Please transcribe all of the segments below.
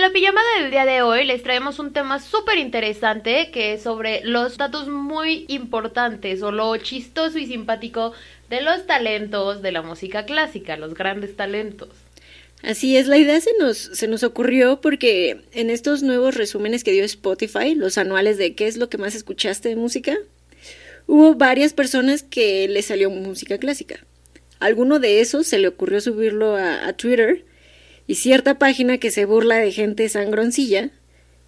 En la pijamada del día de hoy les traemos un tema súper interesante que es sobre los datos muy importantes o lo chistoso y simpático de los talentos de la música clásica, los grandes talentos. Así es, la idea se nos, se nos ocurrió porque en estos nuevos resúmenes que dio Spotify, los anuales de qué es lo que más escuchaste de música, hubo varias personas que le salió música clásica. alguno de esos se le ocurrió subirlo a Twitter y cierta página que se burla de gente sangroncilla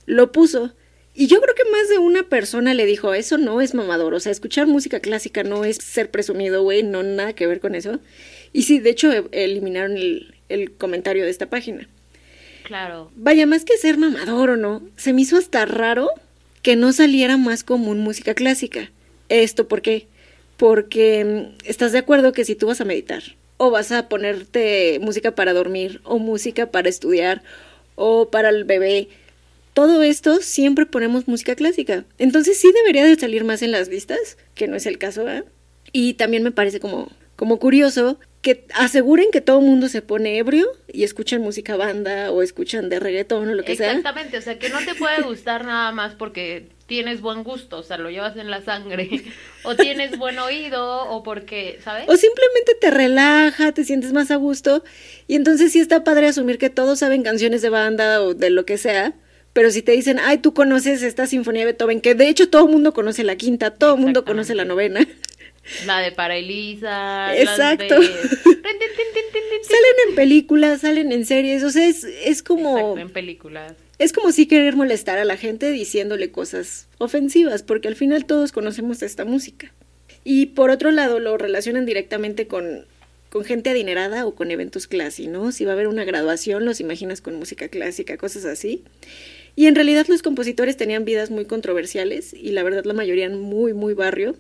lo puso. Y yo creo que más de una persona le dijo, eso no es mamador, o sea, escuchar música clásica no es ser presumido, güey, no nada que ver con eso. Y sí, de hecho, e, eliminaron el, el comentario de esta página. Claro. Vaya, más que ser mamador o no, se me hizo hasta raro que no saliera más común música clásica. ¿Esto por qué? Porque mm, estás de acuerdo que si tú vas a meditar, o vas a ponerte música para dormir, o música para estudiar, o para el bebé, todo esto siempre ponemos música clásica. Entonces sí debería de salir más en las listas, que no es el caso, ¿eh? Y también me parece como, como curioso que aseguren que todo el mundo se pone ebrio y escuchan música banda o escuchan de reggaetón o lo que sea. Exactamente, o sea, que no te puede gustar nada más porque tienes buen gusto, o sea, lo llevas en la sangre, o tienes buen oído, o porque, ¿sabes? O simplemente te relaja, te sientes más a gusto, y entonces sí está padre asumir que todos saben canciones de banda o de lo que sea, pero si te dicen, ay, tú conoces esta sinfonía de Beethoven, que de hecho todo el mundo conoce la quinta, todo el mundo conoce la novena. La de para Elisa. Exacto. salen en películas, salen en series, o sea, es, es como... Exacto, en películas. Es como si querer molestar a la gente diciéndole cosas ofensivas, porque al final todos conocemos esta música. Y por otro lado, lo relacionan directamente con, con gente adinerada o con eventos clásicos, ¿no? Si va a haber una graduación, los imaginas con música clásica, cosas así. Y en realidad los compositores tenían vidas muy controversiales y la verdad la mayoría muy, muy barrio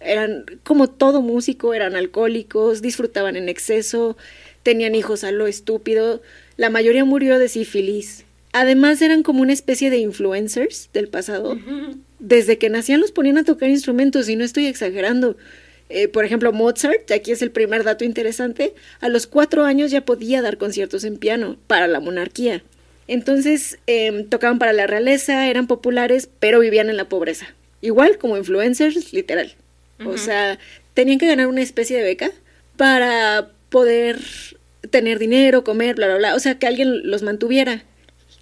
eran como todo músico, eran alcohólicos, disfrutaban en exceso, tenían hijos a lo estúpido, la mayoría murió de sífilis. Además eran como una especie de influencers del pasado. Desde que nacían los ponían a tocar instrumentos y no estoy exagerando. Eh, por ejemplo, Mozart, aquí es el primer dato interesante, a los cuatro años ya podía dar conciertos en piano para la monarquía. Entonces em, tocaban para la realeza, eran populares, pero vivían en la pobreza. Igual como influencers, literal. O sea, tenían que ganar una especie de beca para poder tener dinero, comer, bla, bla, bla. O sea, que alguien los mantuviera.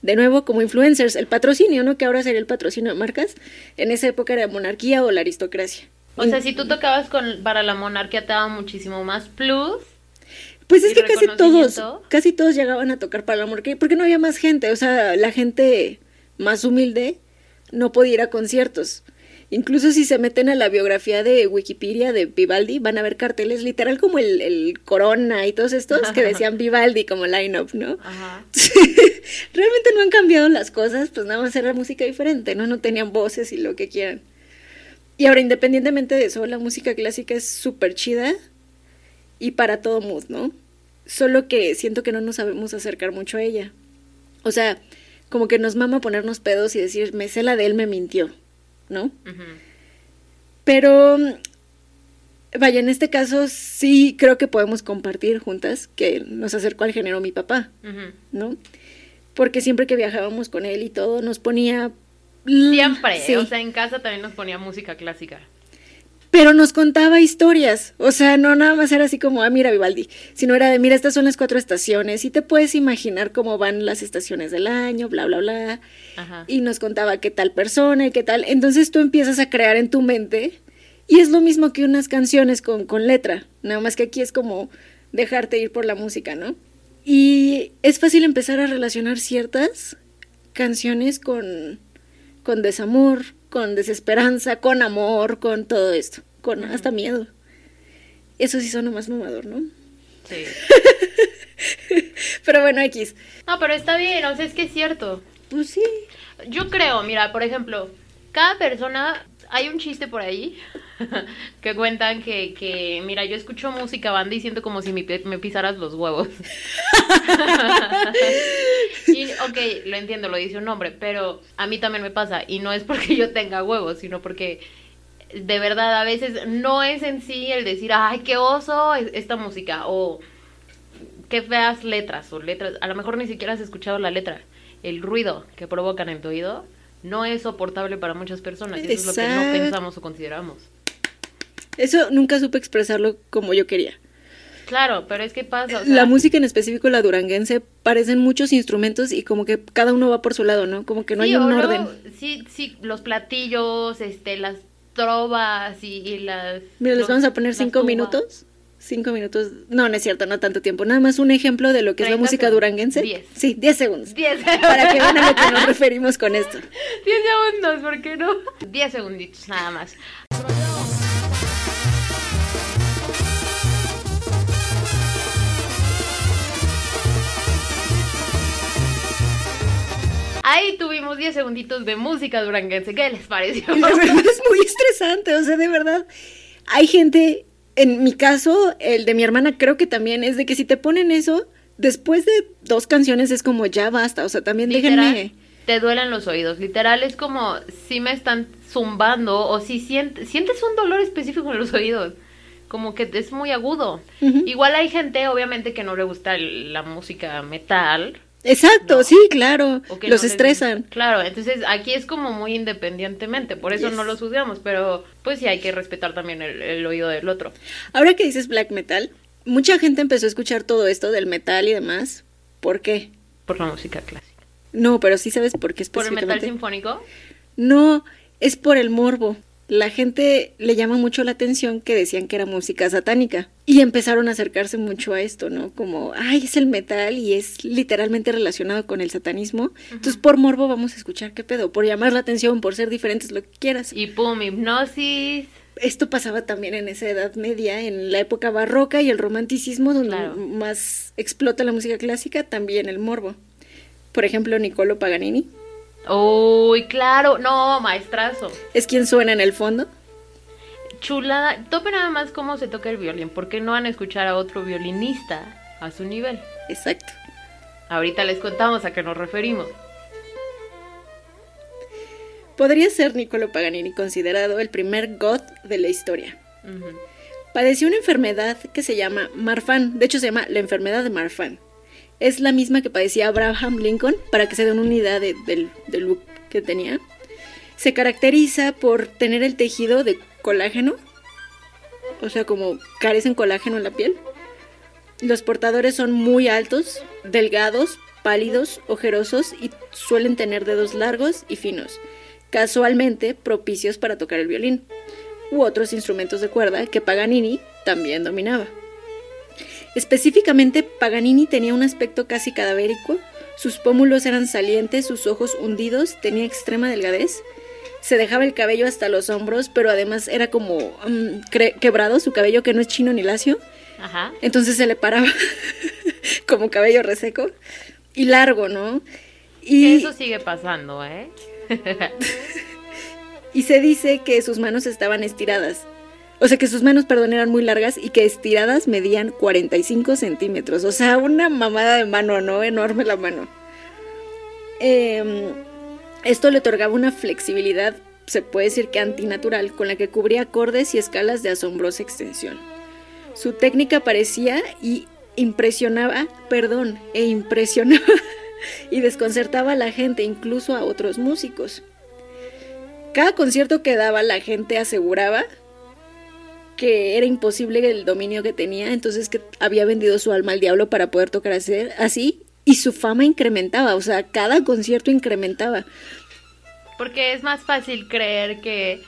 De nuevo, como influencers, el patrocinio, ¿no? Que ahora sería el patrocinio de marcas. En esa época era monarquía o la aristocracia. O sea, si tú tocabas con, para la monarquía te daba muchísimo más plus. Pues es que casi todos, casi todos llegaban a tocar para la monarquía, porque no había más gente. O sea, la gente más humilde no podía ir a conciertos. Incluso si se meten a la biografía de Wikipedia de Vivaldi, van a ver carteles literal como el, el Corona y todos estos que decían Vivaldi como line-up, ¿no? Ajá. Realmente no han cambiado las cosas, pues nada más era música diferente, ¿no? No tenían voces y lo que quieran. Y ahora, independientemente de eso, la música clásica es súper chida y para todo mood, ¿no? Solo que siento que no nos sabemos acercar mucho a ella. O sea, como que nos mama ponernos pedos y decir, me sé la de él, me mintió. ¿No? Pero, vaya, en este caso sí creo que podemos compartir juntas que nos acercó al género mi papá, ¿no? Porque siempre que viajábamos con él y todo, nos ponía... Siempre, o sea, en casa también nos ponía música clásica pero nos contaba historias. O sea, no nada más era así como, ah, mira Vivaldi, sino era de, mira, estas son las cuatro estaciones y te puedes imaginar cómo van las estaciones del año, bla, bla, bla. Y nos contaba qué tal persona y qué tal. Entonces tú empiezas a crear en tu mente y es lo mismo que unas canciones con, con letra, nada más que aquí es como dejarte ir por la música, ¿no? Y es fácil empezar a relacionar ciertas canciones con, con desamor, con desesperanza, con amor, con todo esto, con hasta miedo. Eso sí suena más mamador, ¿no? Sí. pero bueno, X. No, pero está bien, o sea, es que es cierto. Pues sí. Yo creo, mira, por ejemplo, cada persona hay un chiste por ahí que cuentan que, que, mira, yo escucho música banda y siento como si me, me pisaras los huevos. y, ok, lo entiendo, lo dice un hombre, pero a mí también me pasa y no es porque yo tenga huevos, sino porque de verdad a veces no es en sí el decir, ay, qué oso esta música o qué feas letras o letras, a lo mejor ni siquiera has escuchado la letra el ruido que provocan en tu oído no es soportable para muchas personas. Y eso es lo que no pensamos o consideramos. Eso nunca supe expresarlo como yo quería. Claro, pero es que pasa. o sea, la música en específico, la duranguense, parecen muchos instrumentos y como que cada uno va por su lado, ¿no? Como que no sí, hay un orden. Sí, sí, los platillos, este, las trovas y, y las. Mira, les vamos a poner cinco tubas. minutos. Cinco minutos. No, no es cierto, no tanto tiempo. Nada más un ejemplo de lo que es la 30 música segundos. duranguense. Diez. Sí, diez segundos. Diez. Para que vean a lo que nos referimos con esto. 10 segundos, ¿por qué no? 10 segunditos nada más. Ahí tuvimos 10 segunditos de música duranguense. ¿Qué les pareció? La verdad es muy estresante, o sea, de verdad. Hay gente, en mi caso, el de mi hermana creo que también es de que si te ponen eso, después de dos canciones es como ya basta, o sea, también Literal, déjenme... te duelen los oídos. Literal es como si me están zumbando o si sientes, sientes un dolor específico en los oídos. Como que es muy agudo. Igual hay gente, obviamente, que no le gusta la música metal. Exacto, No. sí, claro. Los no les- estresan. Claro, entonces aquí es como muy independientemente. Por eso Yes. no los juzgamos. Pero pues sí hay que respetar también el, el oído del otro. Ahora que dices black metal, mucha gente empezó a escuchar todo esto del metal y demás. ¿Por qué? Por la música clásica. No, pero sí sabes por qué Por el metal específicamente. sinfónico. No, es por el morbo. La gente le llama mucho la atención que decían que era música satánica. Y empezaron a acercarse mucho a esto, ¿no? Como, ay, es el metal y es literalmente relacionado con el satanismo. Entonces, por morbo vamos a escuchar qué pedo, por llamar la atención, por ser diferentes, lo que quieras. Y pum, hipnosis. Esto pasaba también en esa Edad Media, en la época barroca y el romanticismo, donde Claro. más explota la música clásica, también el morbo. Por ejemplo, Niccolo Paganini Uy, claro. No, maestrazo. es quien suena en el fondo. Chulada. Tope nada más cómo se toca el violín. ¿Por qué no van a escuchar a otro violinista a su nivel? Exacto. Ahorita les contamos a qué nos referimos. Podría ser Niccolo Paganini considerado el primer god de la historia. Padeció una enfermedad que se llama Marfan, de hecho se llama la enfermedad de Marfan. Es la misma que padecía Abraham Lincoln, para que se den una idea de- del, del look que tenía. Se caracteriza por tener el tejido de colágeno, o sea, como carecen colágeno en la piel. Los portadores son muy altos, delgados, pálidos, ojerosos y suelen tener dedos largos y finos, casualmente propicios para tocar el violín u otros instrumentos de cuerda que Paganini también dominaba. Específicamente, Paganini tenía un aspecto casi cadavérico, sus pómulos eran salientes, sus ojos hundidos, tenía extrema delgadez, se dejaba el cabello hasta los hombros, pero además era como cre- quebrado su cabello que no es chino ni lacio, Ajá. entonces se le paraba como cabello reseco y largo, ¿no? Y, eso sigue pasando, ¿eh? y se dice que sus manos estaban estiradas. O sea, que sus manos, perdón, eran muy largas y que estiradas medían 45 centímetros. O sea, una mamada de mano, ¿no? Enorme la mano. Em, esto le otorgaba una flexibilidad, se puede decir que antinatural, con la que cubría acordes y escalas de asombrosa extensión. Su técnica parecía y impresionaba, perdón, e impresionaba y desconcertaba a la gente, incluso a otros músicos. Cada concierto que daba la gente aseguraba que era imposible el dominio que tenía, entonces que había vendido su alma al diablo para poder tocar así, así y su fama incrementaba, o sea, cada concierto incrementaba. Porque es más fácil creer que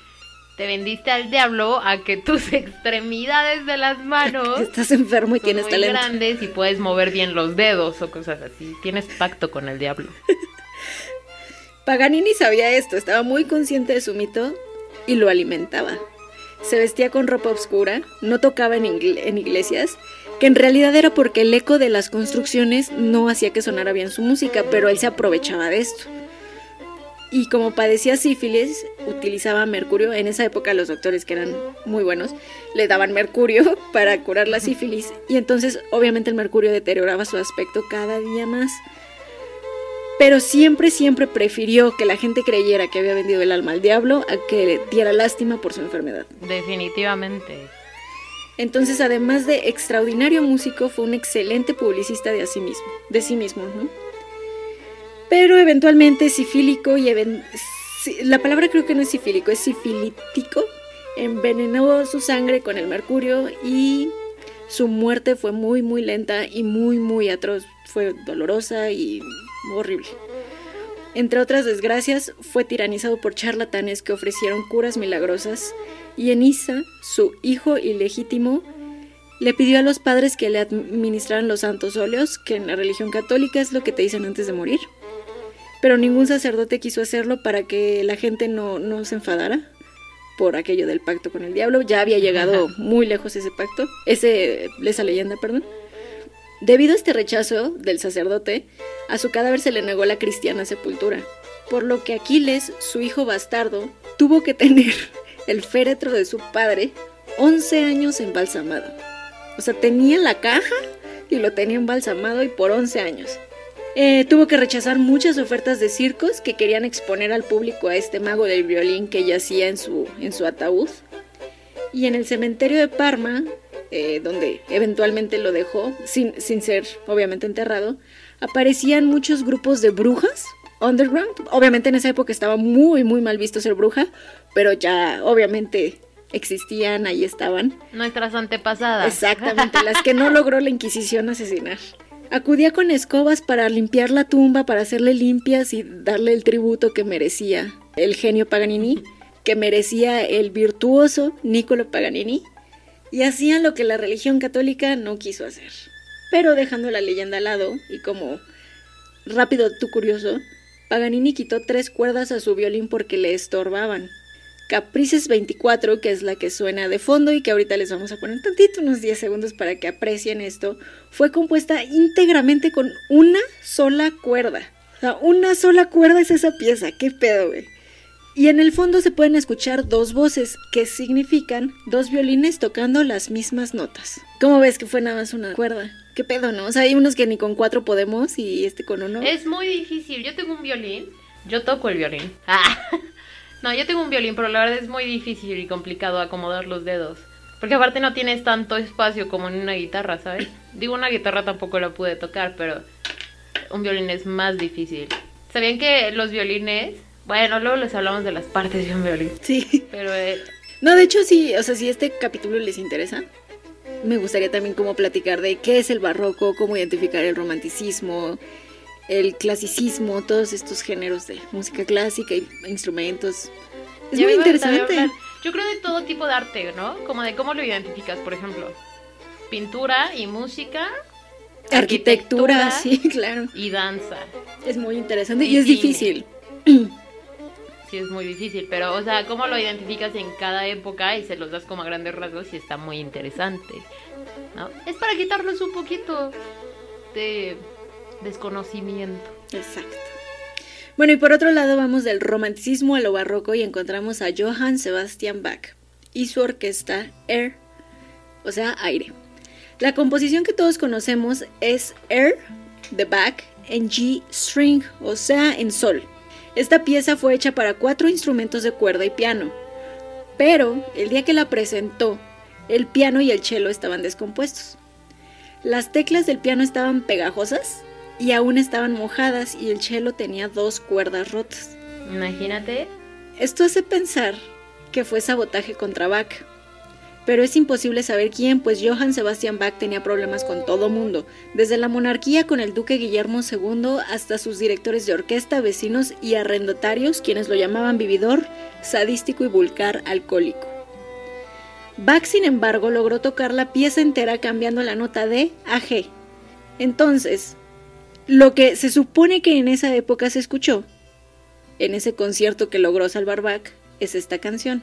te vendiste al diablo a que tus extremidades de las manos Estás enfermo y son tienes muy talento. grandes y puedes mover bien los dedos o cosas así. Tienes pacto con el diablo. Paganini sabía esto, estaba muy consciente de su mito y lo alimentaba. Se vestía con ropa oscura, no tocaba en, igle- en iglesias, que en realidad era porque el eco de las construcciones no hacía que sonara bien su música, pero él se aprovechaba de esto. Y como padecía sífilis, utilizaba mercurio. En esa época los doctores, que eran muy buenos, le daban mercurio para curar la sífilis. Y entonces obviamente el mercurio deterioraba su aspecto cada día más. Pero siempre, siempre prefirió que la gente creyera que había vendido el alma al diablo a que le diera lástima por su enfermedad. Definitivamente. Entonces, además de extraordinario músico, fue un excelente publicista de, sí mismo, de sí mismo, ¿no? Pero eventualmente sifílico y la palabra creo que no es sifílico, es sifilítico. Envenenó su sangre con el mercurio y su muerte fue muy muy lenta y muy muy atroz. Fue dolorosa y horrible. Entre otras desgracias, fue tiranizado por charlatanes que ofrecieron curas milagrosas y Enisa, su hijo ilegítimo, le pidió a los padres que le administraran los santos óleos, que en la religión católica es lo que te dicen antes de morir. Pero ningún sacerdote quiso hacerlo para que la gente no, no se enfadara por aquello del pacto con el diablo. Ya había llegado muy lejos ese pacto, ese, esa leyenda, perdón. Debido a este rechazo del sacerdote, a su cadáver se le negó la cristiana sepultura, por lo que Aquiles, su hijo bastardo, tuvo que tener el féretro de su padre 11 años embalsamado. O sea, tenía la caja y lo tenía embalsamado y por 11 años. Eh, tuvo que rechazar muchas ofertas de circos que querían exponer al público a este mago del violín que yacía en su, en su ataúd. Y en el cementerio de Parma, eh, donde eventualmente lo dejó, sin, sin ser obviamente enterrado, aparecían muchos grupos de brujas underground. Obviamente en esa época estaba muy, muy mal visto ser bruja, pero ya obviamente existían, ahí estaban. Nuestras antepasadas. Exactamente, las que no logró la Inquisición asesinar. Acudía con escobas para limpiar la tumba, para hacerle limpias y darle el tributo que merecía el genio Paganini, que merecía el virtuoso Niccolo Paganini, y hacían lo que la religión católica no quiso hacer. Pero dejando la leyenda al lado, y como rápido tú curioso, Paganini quitó tres cuerdas a su violín porque le estorbaban. Caprices 24, que es la que suena de fondo y que ahorita les vamos a poner tantito, unos 10 segundos para que aprecien esto, fue compuesta íntegramente con una sola cuerda. O sea, una sola cuerda es esa pieza, qué pedo, güey. Y en el fondo se pueden escuchar dos voces, que significan dos violines tocando las mismas notas. ¿Cómo ves que fue nada más una cuerda? ¿Qué pedo, no? O sea, hay unos que ni con cuatro podemos y este con uno. Es muy difícil. Yo tengo un violín. Yo toco el violín. Ah. No, yo tengo un violín, pero la verdad es muy difícil y complicado acomodar los dedos. Porque aparte no tienes tanto espacio como en una guitarra, ¿sabes? Digo, una guitarra tampoco la pude tocar, pero un violín es más difícil. ¿Sabían que los violines... Bueno, luego les hablamos de las partes un violín. Sí. Pero... Eh... No, de hecho sí, o sea, si este capítulo les interesa, me gustaría también como platicar de qué es el barroco, cómo identificar el romanticismo, el clasicismo, todos estos géneros de música clásica y instrumentos. Es muy interesante. Yo creo de todo tipo de arte, ¿no? Como de cómo lo identificas, por ejemplo. Pintura y música. Arquitectura, sí, claro. Y danza. Es muy interesante y, es difícil. Sí, es muy difícil, pero, o sea, cómo lo identificas en cada época y se los das como a grandes rasgos y está muy interesante. Es para quitarnos un poquito de desconocimiento. Exacto. Bueno, y por otro lado vamos del romanticismo a lo barroco y encontramos a Johann Sebastian Bach y su orquesta Air, o sea, aire. La composición que todos conocemos es Air de Bach en G string, o sea, en sol. Esta pieza fue hecha para cuatro instrumentos de cuerda y piano, pero el día que la presentó, el piano y el cello estaban descompuestos. Las teclas del piano estaban pegajosas y aún estaban mojadas y el cello tenía dos cuerdas rotas. Imagínate. Esto hace pensar que fue sabotaje contra Bach. Pero es imposible saber quién, pues Johann Sebastian Bach tenía problemas con todo mundo, desde la monarquía con el duque Guillermo II hasta sus directores de orquesta, vecinos y arrendatarios, quienes lo llamaban vividor, sadístico y vulgar alcohólico. Bach, sin embargo, logró tocar la pieza entera cambiando la nota D a G. Entonces, lo que se supone que en esa época se escuchó, en ese concierto que logró salvar Bach, es esta canción.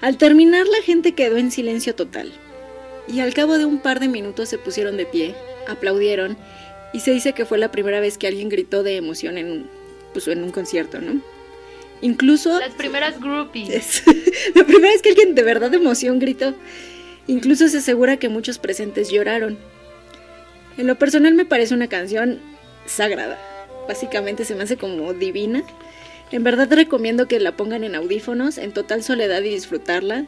Al terminar la gente quedó en silencio total, y al cabo de un par de minutos se pusieron de pie, aplaudieron, y se dice que fue la primera vez que alguien gritó de emoción en un, pues, en un concierto, ¿no? Incluso... Las primeras groupies. la primera vez que alguien de verdad de emoción gritó. Incluso se asegura que muchos presentes lloraron. En lo personal me parece una canción sagrada. Básicamente se me hace como divina. En verdad recomiendo que la pongan en audífonos, en total soledad y disfrutarla.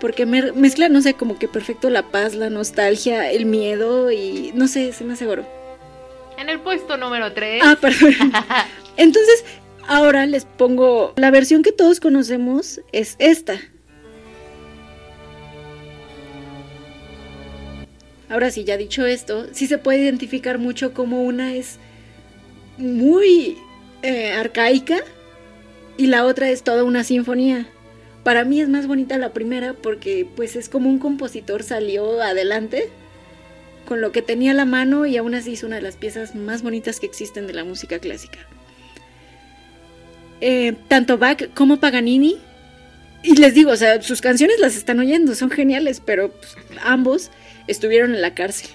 porque mezcla, no sé, como que perfecto la paz, la nostalgia, el miedo y no sé, se me aseguró. En el puesto número 3. Ah, perdón. Entonces, ahora les pongo la versión que todos conocemos es esta. Ahora sí, ya dicho esto, sí se puede identificar mucho como una es muy eh, arcaica y la otra es toda una sinfonía. Para mí es más bonita la primera porque pues es como un compositor salió adelante con lo que tenía la mano y aún así es una de las piezas más bonitas que existen de la música clásica. Eh, tanto Bach como Paganini, y les digo, o sea, sus canciones las están oyendo, son geniales, pero pues, ambos estuvieron en la cárcel.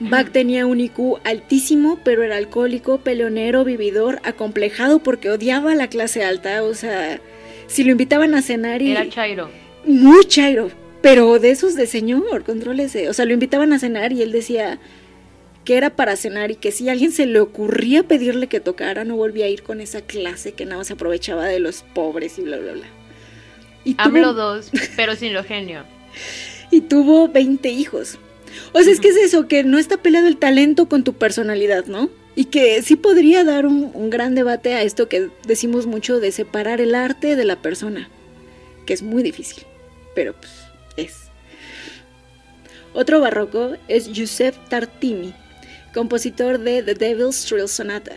Bach tenía un IQ altísimo, pero era alcohólico, peleonero, vividor, acomplejado porque odiaba a la clase alta. O sea, si lo invitaban a cenar y. Era Chairo. Muy Chairo. Pero de esos de señor, contrólese. O sea, lo invitaban a cenar y él decía que era para cenar y que si a alguien se le ocurría pedirle que tocara, no volvía a ir con esa clase que nada más aprovechaba de los pobres y bla, bla, bla. Y Hablo dos, pero sin lo genio. y tuvo 20 hijos. O sea, es que es eso, que no está peleado el talento con tu personalidad, ¿no? Y que sí podría dar un, gran debate a esto que decimos mucho de separar el arte de la persona, que es muy difícil, pero pues es. Otro barroco es Giuseppe Tartini, compositor de The Devil's Thrill Sonata.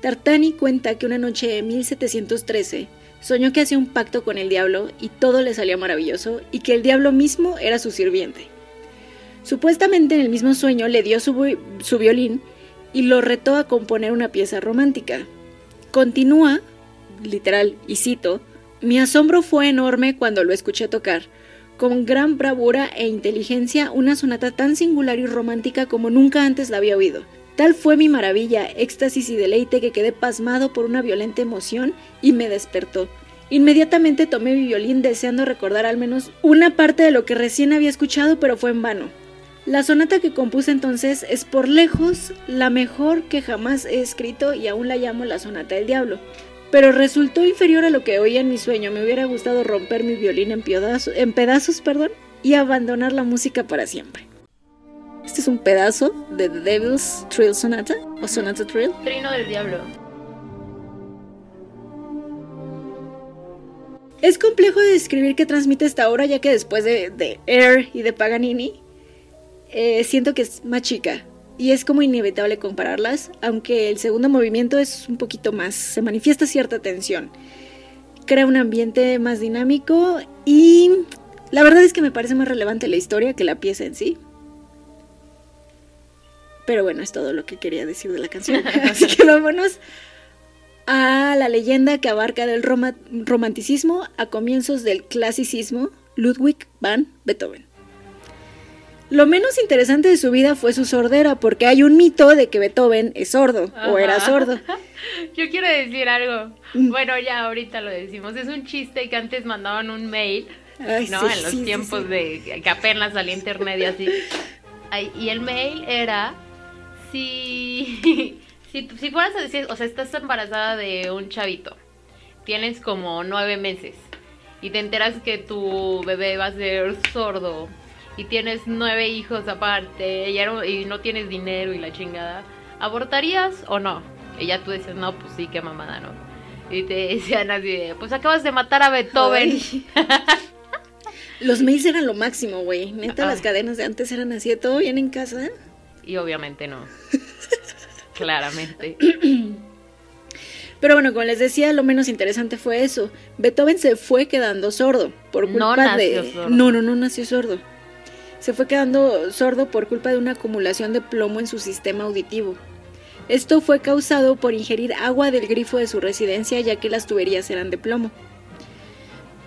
Tartani cuenta que una noche de 1713 soñó que hacía un pacto con el diablo y todo le salía maravilloso y que el diablo mismo era su sirviente. Supuestamente en el mismo sueño le dio su, su violín y lo retó a componer una pieza romántica. Continúa, literal, y cito, mi asombro fue enorme cuando lo escuché tocar, con gran bravura e inteligencia, una sonata tan singular y romántica como nunca antes la había oído. Tal fue mi maravilla, éxtasis y deleite que quedé pasmado por una violenta emoción y me despertó. Inmediatamente tomé mi violín deseando recordar al menos una parte de lo que recién había escuchado, pero fue en vano. La sonata que compuse entonces es por lejos la mejor que jamás he escrito y aún la llamo la sonata del diablo. Pero resultó inferior a lo que oía en mi sueño. Me hubiera gustado romper mi violín en, en pedazos perdón, y abandonar la música para siempre. Este es un pedazo de The Devil's Thrill Sonata o Sonata Thrill. Trino del Diablo. Es complejo de describir qué transmite esta obra ya que después de, de Air y de Paganini eh, siento que es más chica y es como inevitable compararlas, aunque el segundo movimiento es un poquito más, se manifiesta cierta tensión, crea un ambiente más dinámico y la verdad es que me parece más relevante la historia que la pieza en sí. Pero bueno, es todo lo que quería decir de la canción. Así que vámonos a la leyenda que abarca del romanticismo a comienzos del clasicismo, Ludwig van Beethoven. Lo menos interesante de su vida fue su sordera, porque hay un mito de que Beethoven es sordo o era sordo. Yo quiero decir algo. Mm. Bueno, ya ahorita lo decimos. Es un chiste que antes mandaban un mail, ¿no? en los tiempos de que apenas salía internet y así. y el mail era si, si, si fueras a decir, o sea, estás embarazada de un chavito, tienes como nueve meses y te enteras que tu bebé va a ser sordo y tienes nueve hijos aparte y, no tienes dinero y la chingada, ¿abortarías o no? Y ya tú dices, no, pues sí, qué mamada, ¿no? Y te decían así pues acabas de matar a Beethoven. Los mails eran lo máximo, güey. Neta, las cadenas de antes eran así, todo bien en casa. Y obviamente no. Claramente. Pero bueno, como les decía, lo menos interesante fue eso. Beethoven se fue quedando sordo por culpa no de. Sordo. No, no, no nació sordo se fue quedando sordo por culpa de una acumulación de plomo en su sistema auditivo. Esto fue causado por ingerir agua del grifo de su residencia ya que las tuberías eran de plomo.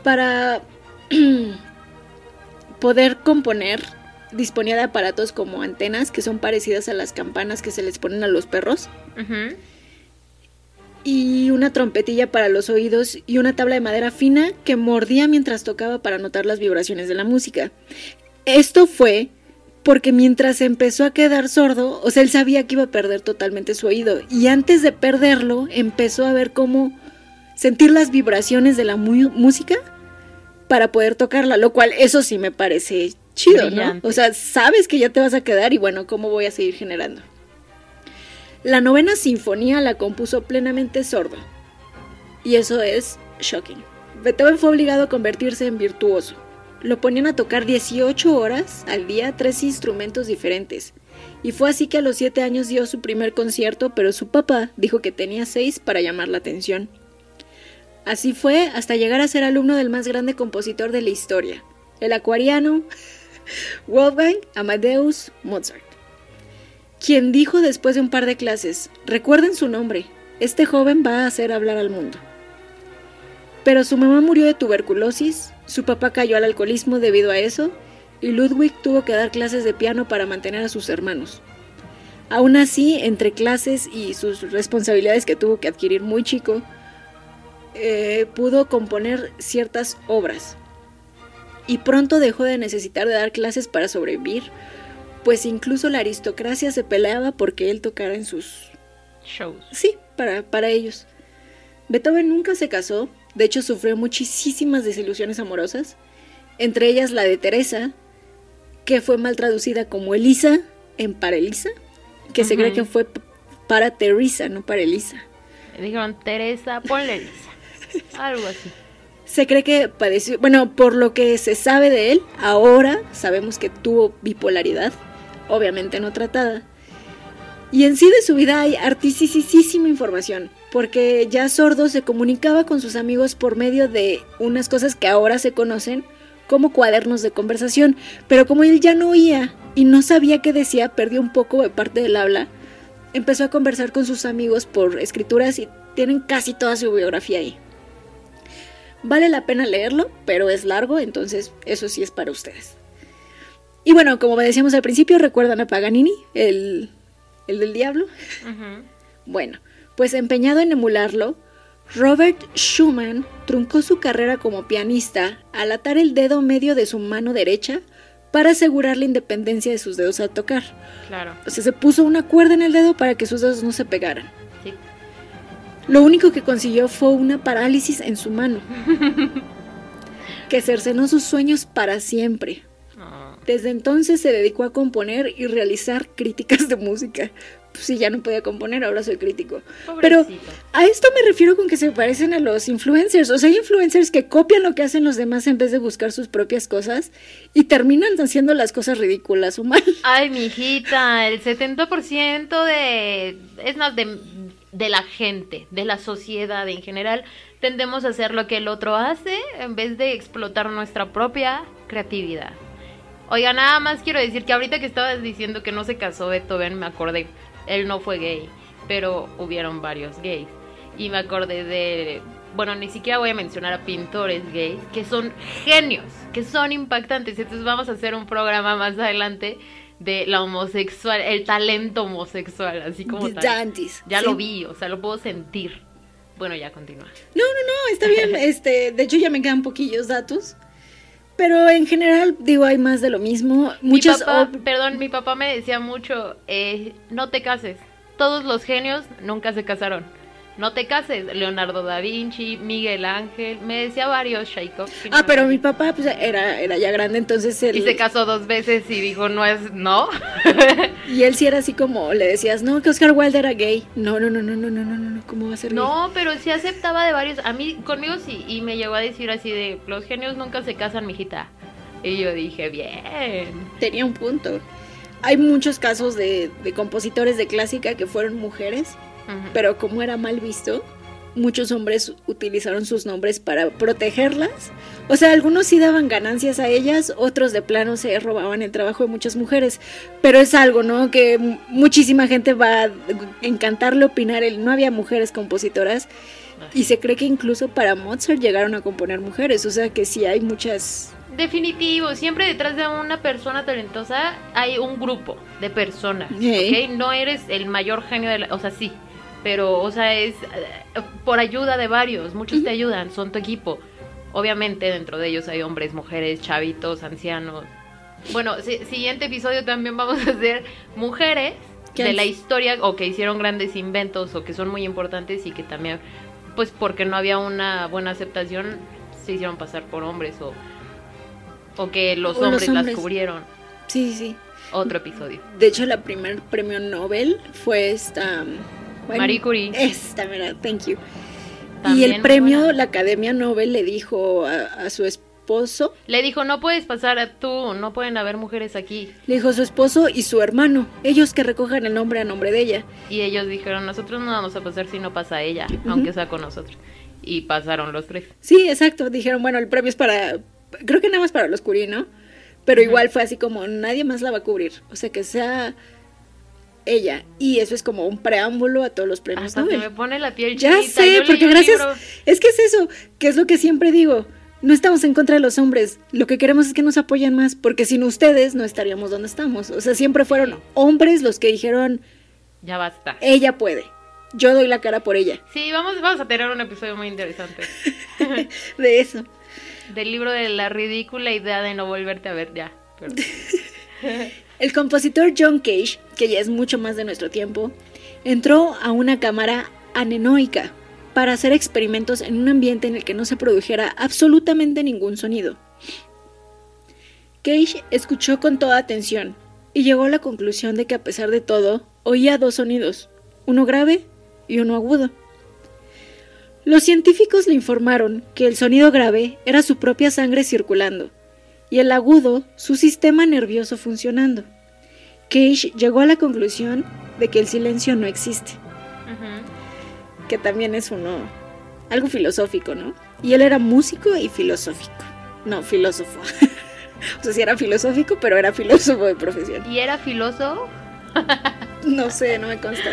Para poder componer, disponía de aparatos como antenas que son parecidas a las campanas que se les ponen a los perros. Y una trompetilla para los oídos y una tabla de madera fina que mordía mientras tocaba para notar las vibraciones de la música. Esto fue porque mientras empezó a quedar sordo, o sea, él sabía que iba a perder totalmente su oído. Y antes de perderlo, empezó a ver cómo sentir las vibraciones de la música para poder tocarla, lo cual eso sí me parece chido, ¿no? O sea, sabes que ya te vas a quedar y bueno, ¿cómo voy a seguir generando? La novena sinfonía la compuso plenamente sordo. Y eso es shocking. Beethoven fue obligado a convertirse en virtuoso. Lo ponían a tocar 18 horas al día tres instrumentos diferentes. Y fue así que a los 7 años dio su primer concierto, pero su papá dijo que tenía 6 para llamar la atención. Así fue hasta llegar a ser alumno del más grande compositor de la historia, el acuariano Wolfgang Amadeus Mozart, quien dijo después de un par de clases, recuerden su nombre, este joven va a hacer hablar al mundo. Pero su mamá murió de tuberculosis, su papá cayó al alcoholismo debido a eso, y Ludwig tuvo que dar clases de piano para mantener a sus hermanos. Aún así, entre clases y sus responsabilidades que tuvo que adquirir muy chico, eh, pudo componer ciertas obras. Y pronto dejó de necesitar de dar clases para sobrevivir, pues incluso la aristocracia se peleaba porque él tocara en sus shows. Sí, para, para ellos. Beethoven nunca se casó, de hecho sufrió muchísimas desilusiones amorosas, entre ellas la de Teresa, que fue mal traducida como Elisa en para Elisa, que se cree que fue para Teresa, no para Elisa. Dijeron Teresa, ponle Elisa. Algo así. Se cree que padeció, bueno, por lo que se sabe de él, ahora sabemos que tuvo bipolaridad, obviamente no tratada. Y en sí de su vida hay artísima información, porque ya sordo se comunicaba con sus amigos por medio de unas cosas que ahora se conocen como cuadernos de conversación, pero como él ya no oía y no sabía qué decía, perdió un poco de parte del habla, empezó a conversar con sus amigos por escrituras y tienen casi toda su biografía ahí. Vale la pena leerlo, pero es largo, entonces eso sí es para ustedes. Y bueno, como decíamos al principio, ¿recuerdan a Paganini, el, el del diablo? Bueno, pues empeñado en emularlo, Robert Schumann truncó su carrera como pianista al atar el dedo medio de su mano derecha para asegurar la independencia de sus dedos al tocar. Claro. O sea, se puso una cuerda en el dedo para que sus dedos no se pegaran. Lo único que consiguió fue una parálisis en su mano, que cercenó sus sueños para siempre. Ah. Desde entonces se dedicó a componer y realizar críticas de música. Pues sí, ya no podía componer, ahora soy crítico. Pero a esto me refiero con que se parecen a los influencers. O sea, hay influencers que copian lo que hacen los demás en vez de buscar sus propias cosas y terminan haciendo las cosas ridículas o mal. Ay, mi hijita, el 70% de... Es más, de de la gente, de la sociedad en general, tendemos a hacer lo que el otro hace en vez de explotar nuestra propia creatividad. Oiga, nada más quiero decir que ahorita que estabas diciendo que no se casó Beethoven, me acordé, él no fue gay, pero hubieron varios gays. Y me acordé de, bueno, ni siquiera voy a mencionar a pintores gays, que son genios, que son impactantes. Entonces vamos a hacer un programa más adelante de la homosexual, el talento homosexual, así como tal. Ya lo vi, o sea, lo puedo sentir. Bueno, ya continúa. No, no, no, está bien. este, de hecho ya me quedan poquillos datos. Pero en general, digo, hay más de lo mismo. Muchas perdón, mi papá me decía mucho, eh, no te cases. Todos los genios nunca se casaron no te cases, Leonardo da Vinci, Miguel Ángel, me decía varios Shaikov. Ah, pero mi papá pues, era, era ya grande, entonces él... Y se casó dos veces y dijo, no es, no. y él sí era así como, le decías, no, que Oscar Wilde era gay. No, no, no, no, no, no, no, no, ¿cómo va a ser gay? No, pero sí aceptaba de varios, a mí, conmigo sí, y me llegó a decir así de, los genios nunca se casan, mijita. Y yo dije, bien. Tenía un punto. Hay muchos casos de, de compositores de clásica que fueron mujeres pero como era mal visto, muchos hombres utilizaron sus nombres para protegerlas. O sea, algunos sí daban ganancias a ellas, otros de plano se robaban el trabajo de muchas mujeres. Pero es algo, ¿no? Que muchísima gente va a encantarle opinar. El, no había mujeres compositoras. Y se cree que incluso para Mozart llegaron a componer mujeres. O sea que sí hay muchas Definitivo, siempre detrás de una persona talentosa hay un grupo de personas, No eres el mayor genio de la... O sea, sí, pero, o sea, es por ayuda de varios, muchos te ayudan, son tu equipo. Obviamente dentro de ellos hay hombres, mujeres, chavitos, ancianos. Bueno, siguiente episodio también vamos a hacer mujeres de la historia o que hicieron grandes inventos o que son muy importantes y que también, pues porque no había una buena aceptación, se hicieron pasar por hombres o, o que los O los hombres las cubrieron. Sí, sí. Otro episodio. De hecho, la primer premio Nobel fue esta... bueno, Marie Curie. Esta, mira, thank you. También y el premio, buena. la Academia Nobel le dijo a, a su esposo, Le dijo, no puedes pasar a tú, no pueden haber mujeres aquí. le dijo su esposo y su hermano, ellos que recojan el nombre a nombre de ella. Y ellos dijeron, nosotros no vamos a pasar si no pasa ella, aunque sea con nosotros. Y pasaron los tres. Sí, exacto, dijeron, bueno, el premio es para, creo que nada más para los Curie, ¿no? Pero igual fue así como, nadie más la va a cubrir, o sea, que sea ella. Y eso es como un preámbulo a todos los premios Hasta Nobel. me pone la piel Ya chinita. sé, Yo leí porque gracias, libro- es que es eso, que es lo que siempre digo. No estamos en contra de los hombres, lo que queremos es que nos apoyen más, porque sin ustedes no estaríamos donde estamos. O sea, siempre fueron hombres los que dijeron, Ya basta. ella puede, yo doy la cara por ella. Sí, vamos, vamos a tener un episodio muy interesante. De eso. Del libro de la ridícula idea de no volverte a ver ya. Perdón. El compositor John Cage, que ya es mucho más de nuestro tiempo, entró a una cámara anenoica para hacer experimentos en un ambiente en el que no se produjera absolutamente ningún sonido. Cage escuchó con toda atención y llegó a la conclusión de que a pesar de todo, oía dos sonidos, uno grave y uno agudo. Los científicos le informaron que el sonido grave era su propia sangre circulando y el agudo su sistema nervioso funcionando. Cage llegó a la conclusión de que el silencio no existe, que también es uno algo filosófico, ¿no? Y él era músico y filosófico, no filósofo. o sea, sí era filosófico, pero era filósofo de profesión. ¿Y era filoso? No sé, no me consta.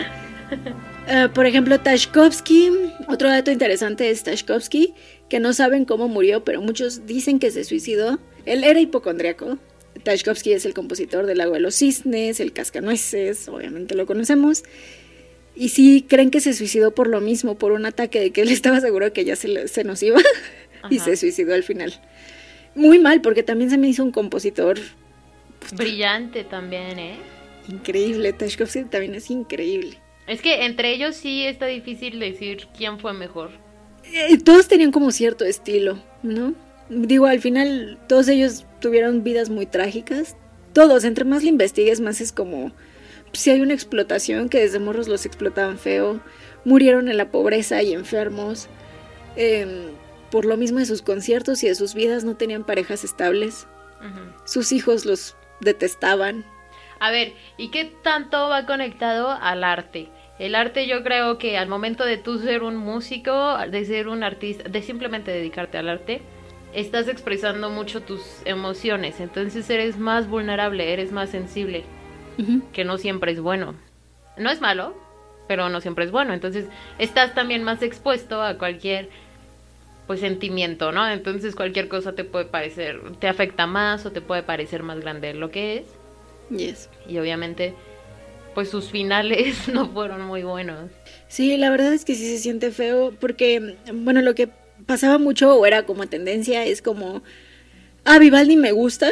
Eh, por ejemplo, Tashkovsky, otro dato interesante es Tashkovsky, que no saben cómo murió, pero muchos dicen que se suicidó. Él era hipocondriaco. Tashkovsky es el compositor del Lago de los Cisnes, el Cascanueces, obviamente lo conocemos. Y sí creen que se suicidó por lo mismo, por un ataque de que él estaba seguro que ya se, le- se nos iba y se suicidó al final. Muy mal, porque también se me hizo un compositor Brillante también, ¿eh? increíble. Tashkovsky también es increíble. Es que entre ellos sí está difícil decir quién fue mejor. Eh, todos tenían como cierto estilo, ¿no? Digo, al final todos ellos tuvieron vidas muy trágicas. Todos, entre más le investigues, más es como si hay una explotación que desde morros los explotaban feo, murieron en la pobreza y enfermos. em, por lo mismo de sus conciertos y de sus vidas no tenían parejas estables. Sus hijos los detestaban. A ver, ¿y qué tanto va conectado al arte? El arte yo creo que al momento de tú ser un músico, de ser un artista, de simplemente dedicarte al arte, estás expresando mucho tus emociones, entonces eres más vulnerable, eres más sensible, que no siempre es bueno. No es malo, pero no siempre es bueno, entonces estás también más expuesto a cualquier pues sentimiento, ¿no? Entonces cualquier cosa te puede parecer, te afecta más o te puede parecer más grande de lo que es Yes. y obviamente pues sus finales no fueron muy buenos. Sí, la verdad es que sí se siente feo porque, bueno, lo que pasaba mucho o era como tendencia es como, ah, Vivaldi me gusta,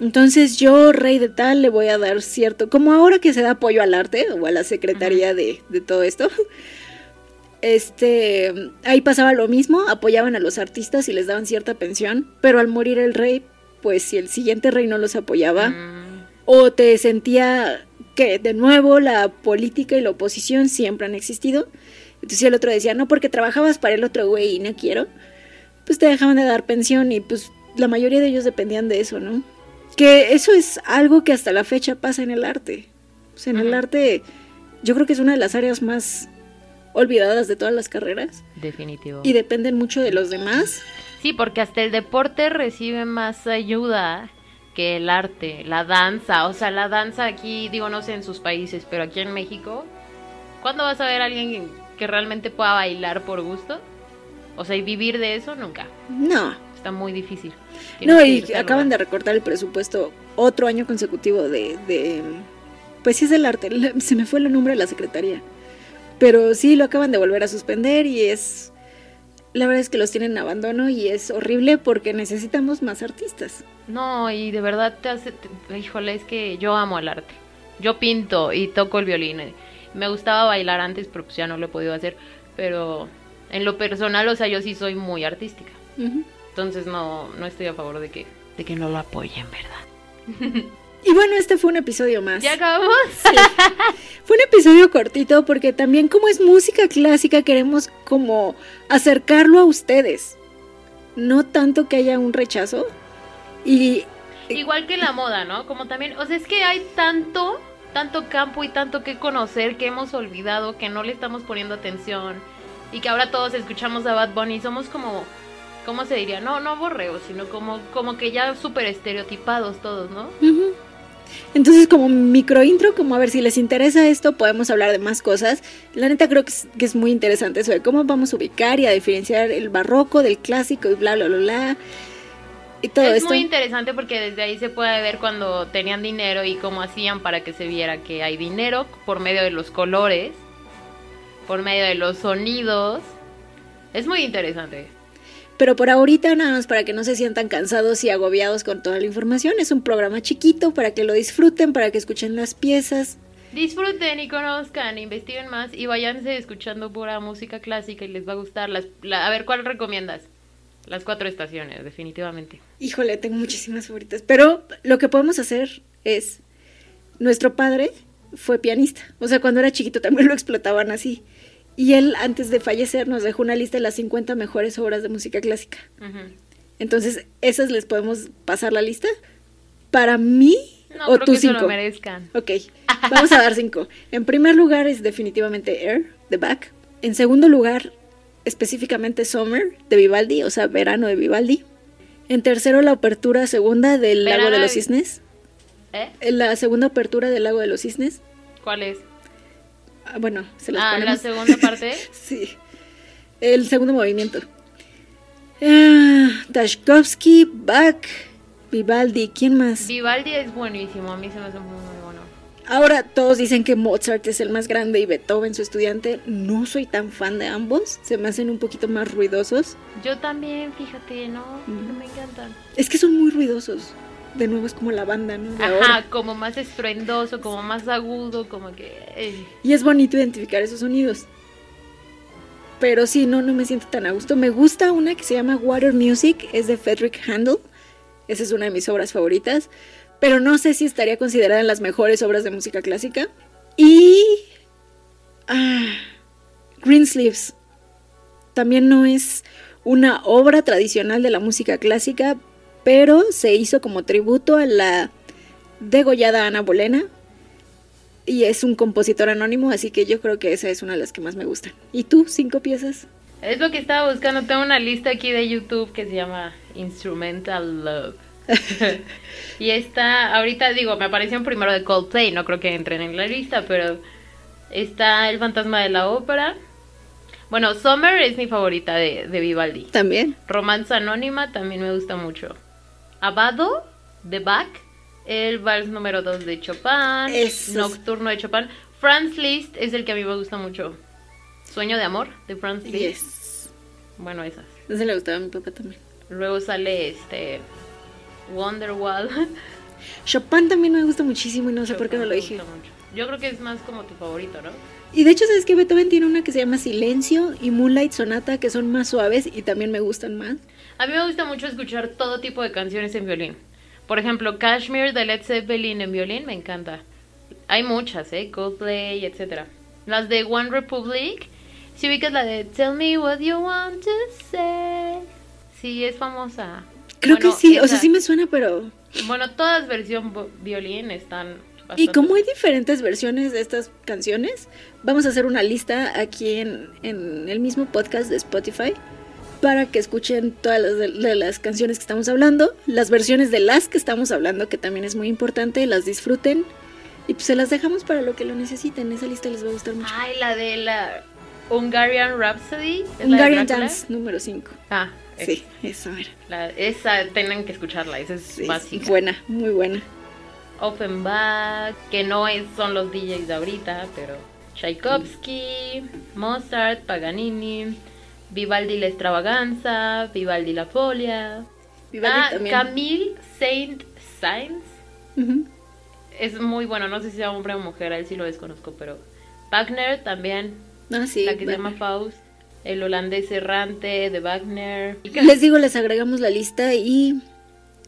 entonces yo, rey de tal, le voy a dar cierto, como ahora que se da apoyo al arte o a la secretaría de, de todo esto, este, ahí pasaba lo mismo, apoyaban a los artistas y les daban cierta pensión, pero al morir el rey, pues si el siguiente rey no los apoyaba, Mm, o te sentía que de nuevo la política y la oposición siempre han existido. Entonces el otro decía, no, porque trabajabas para el otro güey y no quiero. Pues te dejaban de dar pensión y pues la mayoría de ellos dependían de eso, ¿no? Que eso es algo que hasta la fecha pasa en el arte. O sea, en el arte yo creo que es una de las áreas más olvidadas de todas las carreras definitivo. y dependen mucho de los demás. Sí, porque hasta el deporte recibe más ayuda que el arte, la danza. O sea, la danza aquí, digo, no sé en sus países, pero aquí en México, ¿cuándo vas a ver a alguien que realmente pueda bailar por gusto? O sea, y vivir de eso, nunca. No, Está muy difícil. Tienes No, y acaban de recortar el presupuesto otro año consecutivo de, de- Pues sí es el arte, se me fue el nombre de la secretaría. Pero sí, lo acaban de volver a suspender y es... La verdad es que los tienen en abandono y es horrible porque necesitamos más artistas. No, y de verdad te hace... te- híjole, es que yo amo el arte. Yo pinto y toco el violín. Me gustaba bailar antes, pero pues ya no lo he podido hacer. Pero en lo personal, o sea, yo sí soy muy artística. Entonces no, no estoy a favor de que, de que no lo apoyen, ¿verdad? Y bueno, este fue un episodio más. ¿Ya acabamos? Sí. Fue un episodio cortito porque también como es música clásica queremos como acercarlo a ustedes. No tanto que haya un rechazo. Y Igual que la moda, ¿no? Como también, o sea, es que hay tanto, tanto campo y tanto que conocer que hemos olvidado, que no le estamos poniendo atención y que ahora todos escuchamos a Bad Bunny, somos como, ¿cómo se diría? No, no borreos, sino como, como que ya súper estereotipados todos, ¿no? Ujú. Entonces, como micro intro, como a ver si les interesa esto, podemos hablar de más cosas. La neta creo que es, que es muy interesante eso de cómo vamos a ubicar y a diferenciar el barroco del clásico y bla, bla, bla, bla. Y todo es esto. muy interesante porque desde ahí se puede ver cuando tenían dinero y cómo hacían para que se viera que hay dinero por medio de los colores, por medio de los sonidos. Es muy interesante. Pero por ahorita, nada más para que no se sientan cansados y agobiados con toda la información. Es un programa chiquito para que lo disfruten, para que escuchen las piezas. Disfruten y conozcan, investiguen más y váyanse escuchando pura música clásica y les va a gustar. Las, la- a ver, ¿cuál recomiendas? Las cuatro estaciones, definitivamente. Híjole, tengo muchísimas favoritas. Pero lo que podemos hacer es. Nuestro padre fue pianista. O sea, cuando era chiquito también lo explotaban así. Y él, antes de fallecer, nos dejó una lista de las 50 mejores obras de música clásica. Entonces, esas les podemos pasar la lista. Para mí, No o creo tú que cinco. lo merezcan. Ok, vamos a dar cinco. En primer lugar es definitivamente Air, de Bach. En segundo lugar, específicamente Summer, de Vivaldi, o sea, Verano de Vivaldi. En tercero, la apertura segunda del Lago de los Cisnes. ¿Eh? En La segunda apertura del Lago de los Cisnes. ¿Cuál es? Ah, bueno, se las Ah, la segunda parte. Sí. El segundo movimiento. Ah, Tchaikovsky, Bach, Vivaldi, ¿quién más? Vivaldi es buenísimo, a mí se me hace muy bueno. Ahora todos dicen que Mozart es el más grande y Beethoven su estudiante. No soy tan fan de ambos. Se me hacen un poquito más ruidosos. Yo también, fíjate, no, no me encantan. Es que son muy ruidosos. De nuevo es como la banda, ¿no? De ahora. Ajá, como más estruendoso, como más agudo, como que... eh. Y es bonito identificar esos sonidos. Pero sí, no, no me siento tan a gusto. Me gusta una que se llama Water Music, es de Frederick Handel. Esa es una de mis obras favoritas. Pero no sé si estaría considerada en las mejores obras de música clásica. Y. Ah, Greensleeves. También no es una obra tradicional de la música clásica, pero se hizo como tributo a la degollada Ana Bolena, y es un compositor anónimo, así que yo creo que esa es una de las que más me gustan. ¿Y tú? ¿Cinco piezas? Es lo que estaba buscando, tengo una lista aquí de YouTube que se llama Instrumental Love. y está, ahorita digo, me apareció un primero de Coldplay, no creo que entren en la lista, pero está El Fantasma de la Ópera. Bueno, Summer es mi favorita de, de Vivaldi. También. Romanza Anónima también me gusta mucho. Abado de Bach. El Vals número 2 de Chopin. Esos. Nocturno de Chopin. Franz Liszt es el que a mí me gusta mucho. Sueño de amor de Franz Liszt. Yes. Bueno, esas. Ese le gustaba a mi papá también. Luego sale este. Wonderwall. Chopin también me gusta muchísimo y no sé por qué no lo dije. Yo creo que es más como tu favorito, ¿no? Y de hecho, ¿sabes qué? Beethoven tiene una que se llama Silencio y Moonlight Sonata, que son más suaves y también me gustan más. A mí me gusta mucho escuchar todo tipo de canciones en violín. Por ejemplo, Kashmir de Led Zeppelin en violín me encanta. Hay muchas, ¿eh? Coldplay, etcétera. Las de One Republic. Si ubicas la de Tell me what you want to say. Sí, es famosa. Creo Bueno, que sí, o sea, sí me suena, pero... Bueno, todas versión violín están... Y bastante- como hay diferentes versiones de estas canciones, vamos a hacer una lista aquí en, en el mismo podcast de Spotify para que escuchen todas las, de, las canciones que estamos hablando, las versiones de las que estamos hablando, que también es muy importante, las disfruten y pues se las dejamos para lo que lo necesiten. Esa lista les va a gustar mucho. Ay, la de la Hungarian Rhapsody. ¿es la de Hungarian? Dance número 5. Ah, Sí, eso era. La- esa tienen que escucharla, esa es Sí, básica. buena, muy buena. Offenbach, que no es, son los DJs de ahorita, pero Tchaikovsky, Mozart, Paganini, Vivaldi la extravaganza, Vivaldi la folia. Vivaldi ah, también. Camille Saint Ujú. es muy bueno, no sé si sea hombre o mujer, a él sí lo desconozco, pero Wagner también, Ah, sí. la que se llama Faust. El holandés errante de Wagner. Les digo, les agregamos la lista y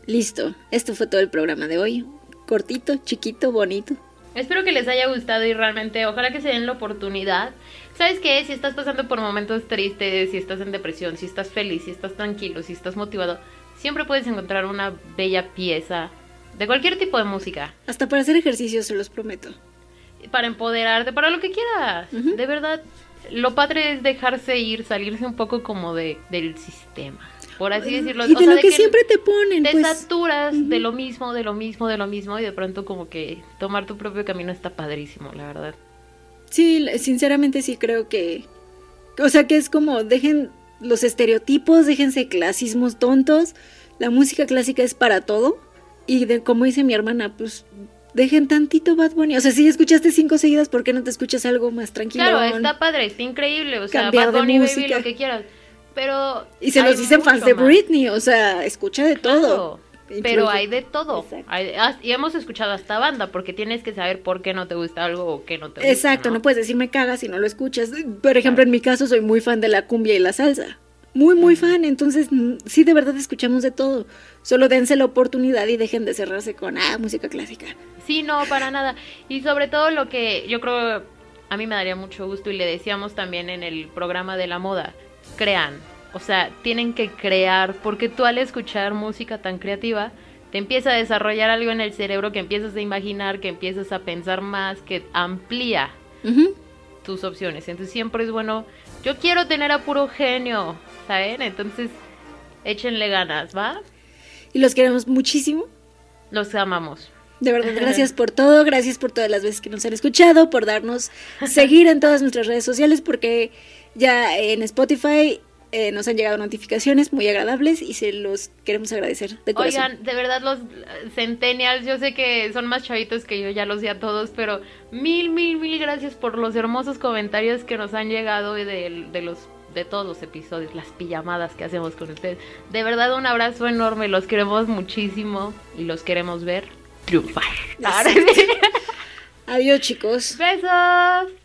listo. Esto fue todo el programa de hoy. Cortito, chiquito, bonito. Espero que les haya gustado y realmente ojalá que se den la oportunidad. ¿Sabes qué? Si estás pasando por momentos tristes, si estás en depresión, si estás feliz, si estás tranquilo, si estás motivado, siempre puedes encontrar una bella pieza de cualquier tipo de música. Hasta para hacer ejercicio, se los prometo. Para empoderarte, para lo que quieras. De verdad, lo padre es dejarse ir, salirse un poco como de, del sistema, por así decirlo. Y de lo que, siempre te ponen. Te pues. saturas de lo mismo, de lo mismo, de lo mismo y de pronto como que tomar tu propio camino está padrísimo, la verdad. Sí, sinceramente sí creo que... O sea que es como, dejen los estereotipos, déjense clasismos tontos. La música clásica es para todo. Y de, como dice mi hermana, pues dejen tantito Bad Bunny. O sea, si escuchaste cinco seguidas, ¿por qué no te escuchas algo más tranquilo? Claro, está padre, está increíble. O sea, Bad Bunny, baby, lo que quieras. Pero. Y se los dicen fans de Britney, o sea, escucha de todo. pero hay de todo. y hemos escuchado hasta banda, porque tienes que saber por qué no te gusta algo o qué no te gusta. Exacto, no, puedes decir me cagas si no lo escuchas. Por ejemplo, en mi caso soy muy fan de la cumbia y la salsa. Muy, muy fan. Entonces, sí, de verdad escuchamos de todo. Solo dense la oportunidad y dejen de cerrarse con, ah, música clásica. Sí, no, para nada. Y sobre todo lo que yo creo, a mí me daría mucho gusto y le decíamos también en el programa de la moda, crean. O sea, tienen que crear, porque tú al escuchar música tan creativa, te empieza a desarrollar algo en el cerebro que empiezas a imaginar, que empiezas a pensar más, que amplía tus opciones. Entonces siempre es bueno, yo quiero tener a puro genio, ¿saben? Entonces, échenle ganas, ¿va? Y los queremos muchísimo. Los amamos. De verdad, gracias por todo, gracias por todas las veces que nos han escuchado, por darnos seguir en todas nuestras redes sociales, porque ya en Spotify eh, nos han llegado notificaciones muy agradables y se los queremos agradecer de corazón. Oigan, de verdad los centennials, yo sé que son más chavitos que yo, ya los sé a todos, pero mil, mil, mil gracias por los hermosos comentarios que nos han llegado de, de los de todos los episodios, las pijamadas que hacemos con ustedes. De verdad un abrazo enorme, los queremos muchísimo y los queremos ver triunfar. Adiós chicos. Besos.